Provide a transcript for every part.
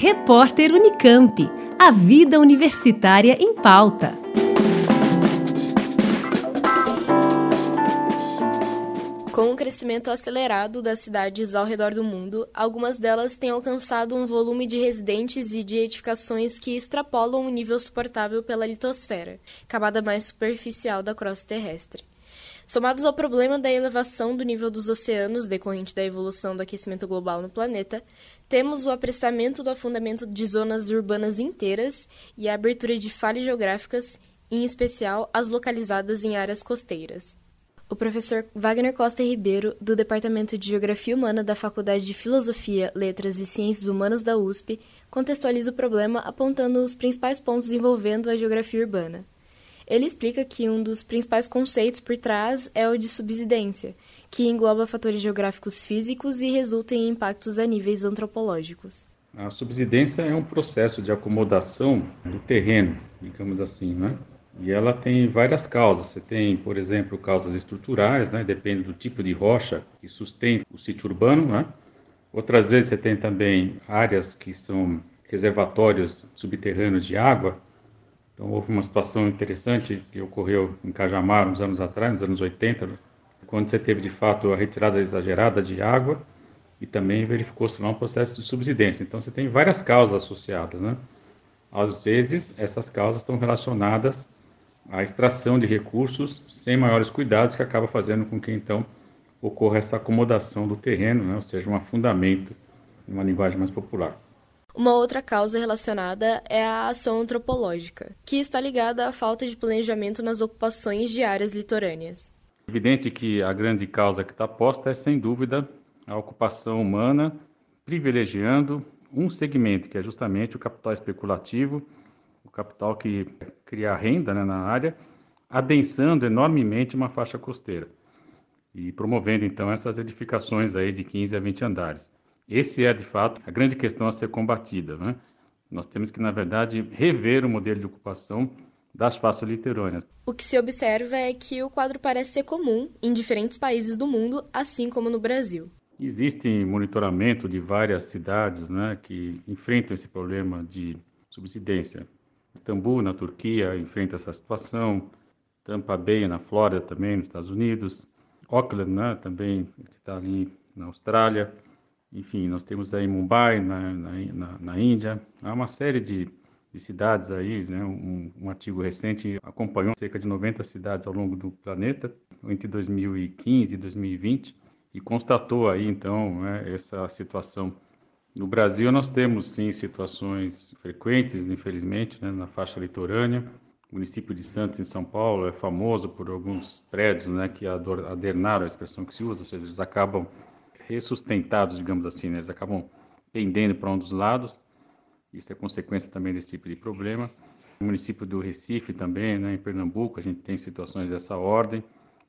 Repórter Unicamp. A vida universitária em pauta. Com o crescimento acelerado das cidades ao redor do mundo, algumas delas têm alcançado um volume de residentes e de edificações que extrapolam o nível suportável pela litosfera, camada mais superficial da crosta terrestre. Somados ao problema da elevação do nível dos oceanos decorrente da evolução do aquecimento global no planeta, temos o apressamento do afundamento de zonas urbanas inteiras e a abertura de falhas geográficas, em especial as localizadas em áreas costeiras. O professor Wagner Costa Ribeiro, do Departamento de Geografia Humana da Faculdade de Filosofia, Letras e Ciências Humanas da USP, contextualiza o problema apontando os principais pontos envolvendo a geografia urbana. Ele explica que um dos principais conceitos por trás é o de subsidência, que engloba fatores geográficos físicos e resulta em impactos a níveis antropológicos. A subsidência é um processo de acomodação do terreno, digamos assim, né? E ela tem várias causas. Você tem, por exemplo, causas estruturais, né? depende do tipo de rocha que sustenta o sítio urbano. Né? Outras vezes você tem também áreas que são reservatórios subterrâneos de água. Então houve uma situação interessante que ocorreu em Cajamar uns anos atrás, nos anos 80, quando você teve de fato a retirada exagerada de água e também verificou-se lá um processo de subsidência. Então você tem várias causas associadas, né? Às vezes essas causas estão relacionadas a extração de recursos sem maiores cuidados, que acaba fazendo com que então ocorra essa acomodação do terreno, né? ou seja, um afundamento, em uma linguagem mais popular. Uma outra causa relacionada é a ação antropológica, que está ligada à falta de planejamento nas ocupações de áreas litorâneas. Evidente que a grande causa que está posta é, sem dúvida, a ocupação humana privilegiando um segmento, que é justamente o capital especulativo, o capital que cria renda né, na área, adensando enormemente uma faixa costeira e promovendo então essas edificações aí de 15 a 20 andares. Esse é de fato a grande questão a ser combatida, né? Nós temos que na verdade rever o modelo de ocupação das faixas litorâneas. O que se observa é que o quadro parece ser comum em diferentes países do mundo, assim como no Brasil. Existe monitoramento de várias cidades né, que enfrentam esse problema de subsidência. Istambul, na Turquia, enfrenta essa situação. Tampa Bay, na Flórida, também, nos Estados Unidos. Auckland, né, também, que está ali na Austrália. Enfim, nós temos aí Mumbai, na, na, na Índia. Há uma série de, de cidades aí, né? Um, um, artigo recente acompanhou cerca de 90 cidades ao longo do planeta, entre 2015 e 2020, e constatou aí, então, né, essa situação no Brasil, nós temos sim situações frequentes, infelizmente, né, na faixa litorânea. O município de Santos, em São Paulo, é famoso por alguns prédios né, que adernaram a expressão que se usa, ou seja, eles acabam ressustentados, digamos assim, né, eles acabam pendendo para um dos lados. Isso é consequência também desse tipo de problema. No município do Recife também, né, em Pernambuco, a gente tem situações dessa ordem.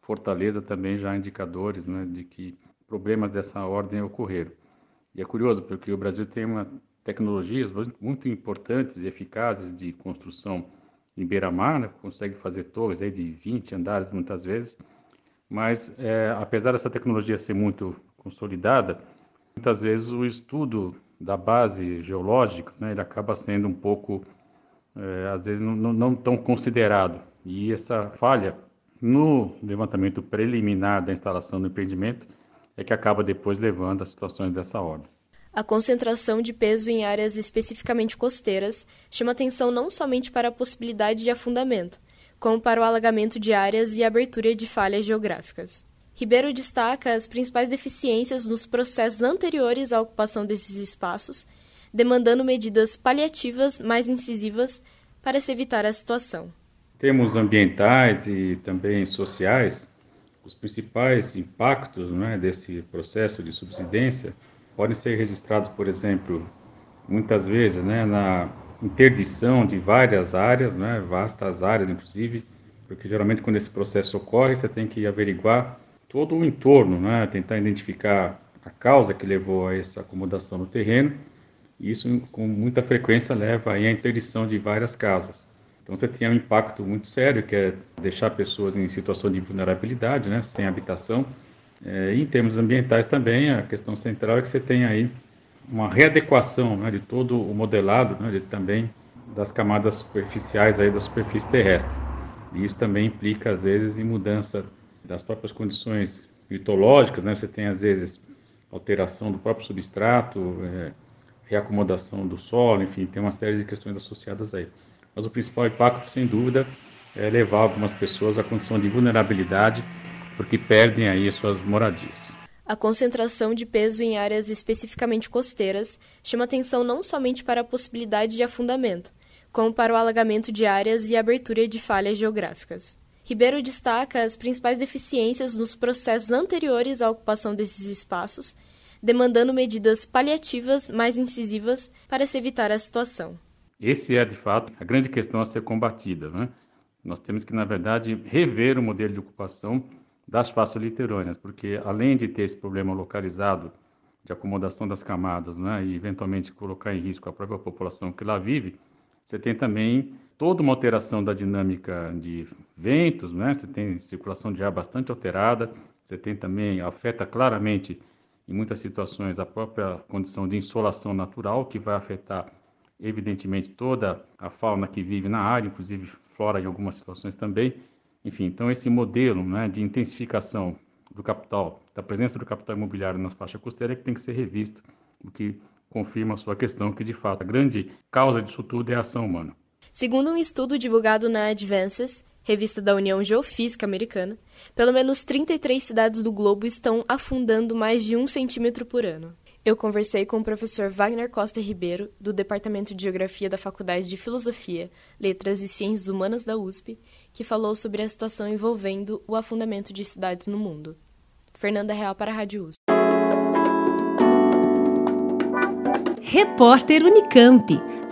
Fortaleza também já há indicadores né, de que problemas dessa ordem ocorreram. E é curioso porque o Brasil tem uma tecnologias muito importantes e eficazes de construção em beira-mar, né? consegue fazer torres aí de 20 andares muitas vezes, mas é, apesar dessa tecnologia ser muito consolidada, muitas vezes o estudo da base geológica, né, ele acaba sendo um pouco, é, às vezes, não, não tão considerado. E essa falha no levantamento preliminar da instalação do empreendimento é que acaba depois levando a situações dessa ordem. A concentração de peso em áreas especificamente costeiras chama atenção não somente para a possibilidade de afundamento, como para o alagamento de áreas e abertura de falhas geográficas. Ribeiro destaca as principais deficiências nos processos anteriores à ocupação desses espaços, demandando medidas paliativas mais incisivas para se evitar a situação. Temos ambientais e também sociais os principais impactos né, desse processo de subsidência podem ser registrados, por exemplo, muitas vezes né, na interdição de várias áreas, né, vastas áreas inclusive, porque geralmente quando esse processo ocorre, você tem que averiguar todo o entorno, né, tentar identificar a causa que levou a essa acomodação no terreno, isso com muita frequência leva à interdição de várias casas. Então você tem um impacto muito sério, que é deixar pessoas em situação de vulnerabilidade, né, sem habitação. É, em termos ambientais também, a questão central é que você tem aí uma readequação né, de todo o modelado, né, de, também das camadas superficiais aí da superfície terrestre. E isso também implica, às vezes, em mudança das próprias condições litológicas, né? Você tem, às vezes, alteração do próprio substrato, é, reacomodação do solo, enfim, tem uma série de questões associadas aí. Mas o principal impacto, sem dúvida, é levar algumas pessoas à condição de vulnerabilidade, porque perdem aí suas moradias. A concentração de peso em áreas especificamente costeiras chama atenção não somente para a possibilidade de afundamento, como para o alagamento de áreas e abertura de falhas geográficas. Ribeiro destaca as principais deficiências nos processos anteriores à ocupação desses espaços, demandando medidas paliativas mais incisivas para se evitar a situação. Esse é, de fato, a grande questão a ser combatida. Né? Nós temos que, na verdade, rever o modelo de ocupação das faixas litorâneas, porque além de ter esse problema localizado de acomodação das camadas né, e eventualmente colocar em risco a própria população que lá vive, você tem também toda uma alteração da dinâmica de ventos, né? você tem circulação de ar bastante alterada, você tem também, afeta claramente em muitas situações a própria condição de insolação natural, que vai afetar evidentemente toda a fauna que vive na área, inclusive flora em algumas situações também, enfim, então esse modelo né, de intensificação do capital, da presença do capital imobiliário na faixa costeira é que tem que ser revisto, o que confirma a sua questão que, de fato, a grande causa disso tudo é a ação humana. Segundo um estudo divulgado na Advances, revista da União Geofísica Americana, pelo menos 33 cidades do globo estão afundando mais de um centímetro por ano. Eu conversei com o professor Wagner Costa Ribeiro, do Departamento de Geografia da Faculdade de Filosofia, Letras e Ciências Humanas da USP, que falou sobre a situação envolvendo o afundamento de cidades no mundo. Fernanda Real para a Rádio USP. Repórter Unicamp.